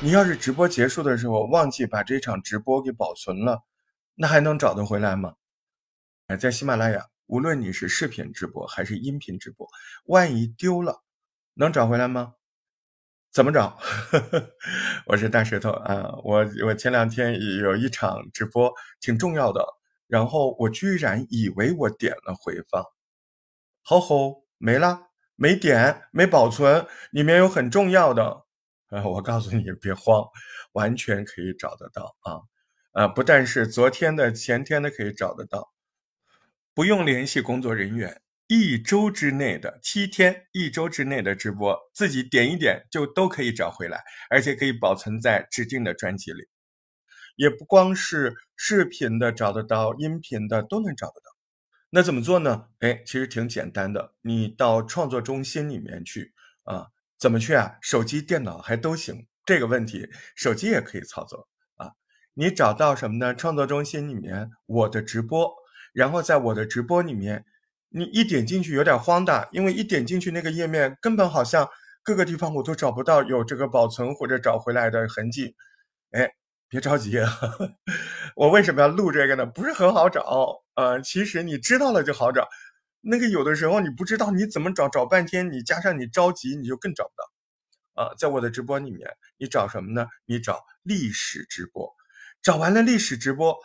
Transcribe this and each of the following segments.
你要是直播结束的时候忘记把这场直播给保存了，那还能找得回来吗？哎，在喜马拉雅，无论你是视频直播还是音频直播，万一丢了，能找回来吗？怎么找？我是大舌头啊，我我前两天有一场直播挺重要的，然后我居然以为我点了回放，吼吼没了，没点，没保存，里面有很重要的。呃，我告诉你，别慌，完全可以找得到啊！啊，不但是昨天的、前天的可以找得到，不用联系工作人员，一周之内的七天，一周之内的直播，自己点一点就都可以找回来，而且可以保存在指定的专辑里。也不光是视频的找得到，音频的都能找得。那怎么做呢？哎，其实挺简单的，你到创作中心里面去啊。怎么去啊？手机、电脑还都行。这个问题，手机也可以操作啊。你找到什么呢？创作中心里面我的直播，然后在我的直播里面，你一点进去有点慌的，因为一点进去那个页面根本好像各个地方我都找不到有这个保存或者找回来的痕迹。哎，别着急，我为什么要录这个呢？不是很好找，呃，其实你知道了就好找。那个有的时候你不知道你怎么找，找半天你加上你着急，你就更找不到。啊，在我的直播里面，你找什么呢？你找历史直播，找完了历史直播，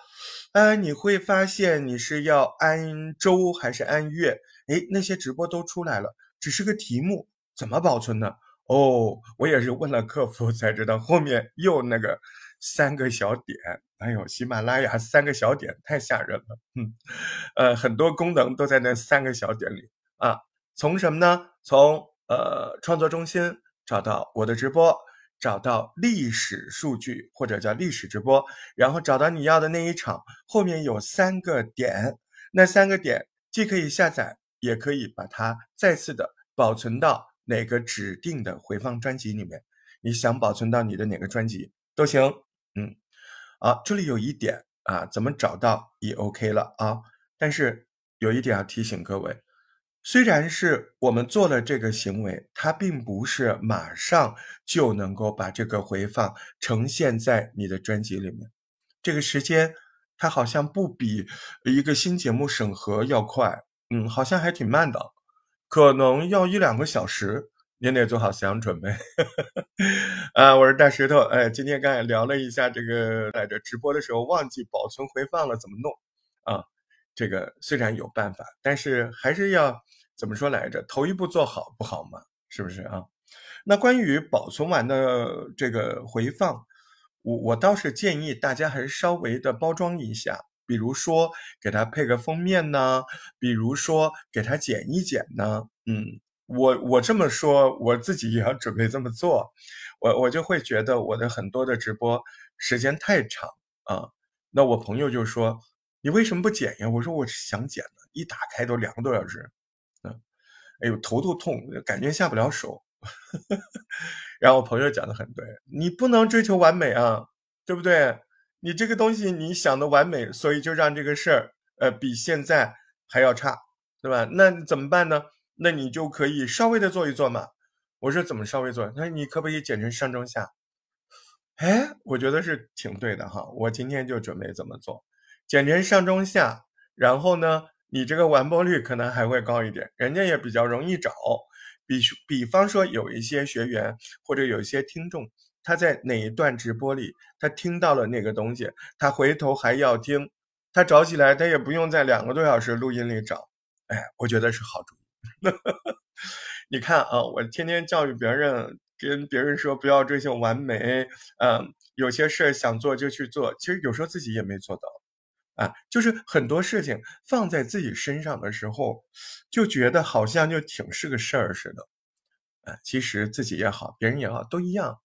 呃，你会发现你是要按周还是按月？哎，那些直播都出来了，只是个题目，怎么保存呢？哦，我也是问了客服才知道，后面又那个三个小点。哎呦，喜马拉雅三个小点太吓人了，嗯，呃，很多功能都在那三个小点里啊。从什么呢？从呃创作中心找到我的直播，找到历史数据或者叫历史直播，然后找到你要的那一场，后面有三个点，那三个点既可以下载，也可以把它再次的保存到哪个指定的回放专辑里面。你想保存到你的哪个专辑都行，嗯。啊，这里有一点啊，怎么找到也 OK 了啊？但是有一点要提醒各位，虽然是我们做了这个行为，它并不是马上就能够把这个回放呈现在你的专辑里面，这个时间它好像不比一个新节目审核要快，嗯，好像还挺慢的，可能要一两个小时。您得做好思想准备，啊，我是大石头，哎，今天刚才聊了一下这个在这直播的时候忘记保存回放了怎么弄，啊，这个虽然有办法，但是还是要怎么说来着？头一步做好不好吗？是不是啊？那关于保存完的这个回放，我我倒是建议大家还是稍微的包装一下，比如说给它配个封面呢，比如说给它剪一剪呢，嗯。我我这么说，我自己也要准备这么做，我我就会觉得我的很多的直播时间太长啊。那我朋友就说：“你为什么不剪呀？”我说：“我想剪的，一打开都两个多小时，嗯，哎呦头都痛，感觉下不了手。”然后我朋友讲的很对，你不能追求完美啊，对不对？你这个东西你想的完美，所以就让这个事儿呃比现在还要差，对吧？那怎么办呢？那你就可以稍微的做一做嘛。我说怎么稍微做？他说你可不可以剪成上中下？哎，我觉得是挺对的哈。我今天就准备这么做，剪成上中下，然后呢，你这个完播率可能还会高一点，人家也比较容易找。比比方说有一些学员或者有一些听众，他在哪一段直播里，他听到了那个东西，他回头还要听，他找起来他也不用在两个多小时录音里找。哎，我觉得是好主意。你看啊，我天天教育别人，跟别人说不要追求完美，嗯，有些事儿想做就去做，其实有时候自己也没做到，啊，就是很多事情放在自己身上的时候，就觉得好像就挺是个事儿似的，啊，其实自己也好，别人也好，都一样，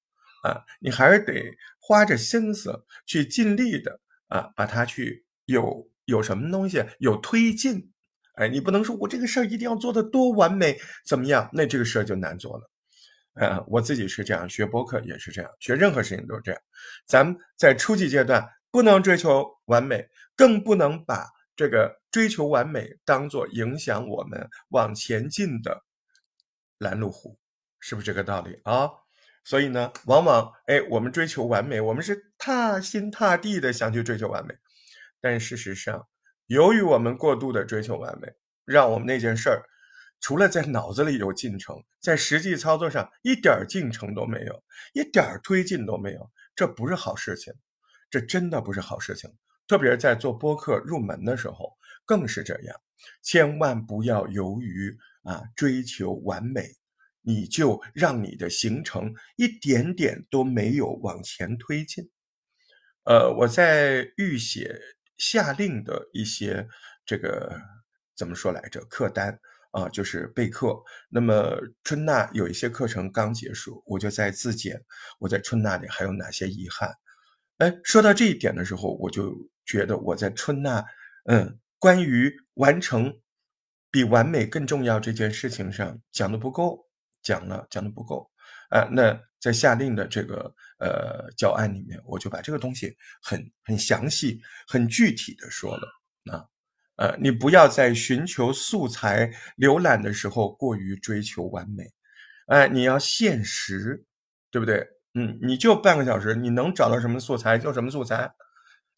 啊，你还是得花着心思去尽力的啊，把它去有有什么东西有推进。哎，你不能说我这个事儿一定要做的多完美，怎么样？那这个事儿就难做了。呃，我自己是这样，学博客也是这样，学任何事情都是这样。咱们在初级阶段不能追求完美，更不能把这个追求完美当做影响我们往前进的拦路虎，是不是这个道理啊？所以呢，往往哎，我们追求完美，我们是踏心踏地的想去追求完美，但事实上，由于我们过度的追求完美，让我们那件事儿除了在脑子里有进程，在实际操作上一点进程都没有，一点推进都没有，这不是好事情，这真的不是好事情。特别是在做播客入门的时候，更是这样，千万不要由于啊追求完美。你就让你的行程一点点都没有往前推进。呃，我在预写下令的一些这个怎么说来着？课单啊，就是备课。那么春娜有一些课程刚结束，我就在自检，我在春娜里还有哪些遗憾？哎，说到这一点的时候，我就觉得我在春娜，嗯，关于完成比完美更重要这件事情上讲的不够。讲了讲的不够，啊，那在下令的这个呃教案里面，我就把这个东西很很详细、很具体的说了。啊，呃，你不要在寻求素材浏览的时候过于追求完美，哎，你要现实，对不对？嗯，你就半个小时，你能找到什么素材就什么素材，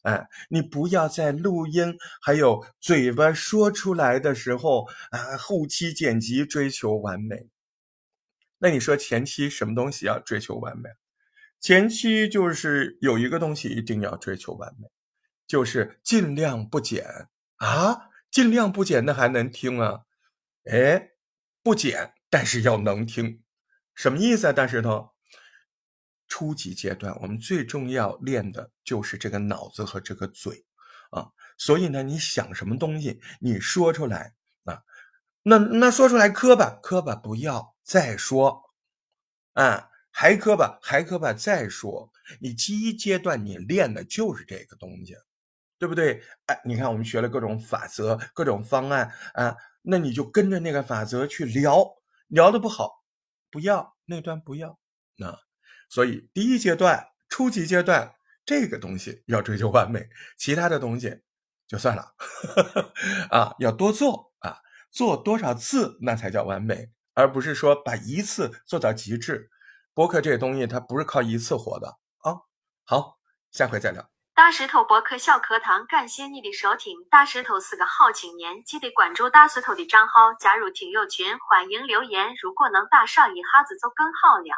哎，你不要在录音还有嘴巴说出来的时候啊，后期剪辑追求完美。那你说前期什么东西要追求完美？前期就是有一个东西一定要追求完美，就是尽量不减啊，尽量不减，那还能听啊？哎，不减，但是要能听，什么意思啊？大石头，初级阶段我们最重要练的就是这个脑子和这个嘴啊，所以呢，你想什么东西，你说出来啊，那那说出来磕吧磕吧，不要。再说，啊，还磕巴，还磕巴，再说，你第一阶段你练的就是这个东西，对不对？哎，你看我们学了各种法则、各种方案啊，那你就跟着那个法则去聊，聊的不好，不要那段不要，那所以第一阶段、初级阶段这个东西要追求完美，其他的东西就算了，啊，要多做啊，做多少次那才叫完美。而不是说把一次做到极致，博客这个东西它不是靠一次火的啊。好，下回再聊。大石头博客小课堂，感谢你的收听。大石头是个好青年，记得关注大石头的账号，加入听友群，欢迎留言。如果能打赏一下子就更好了。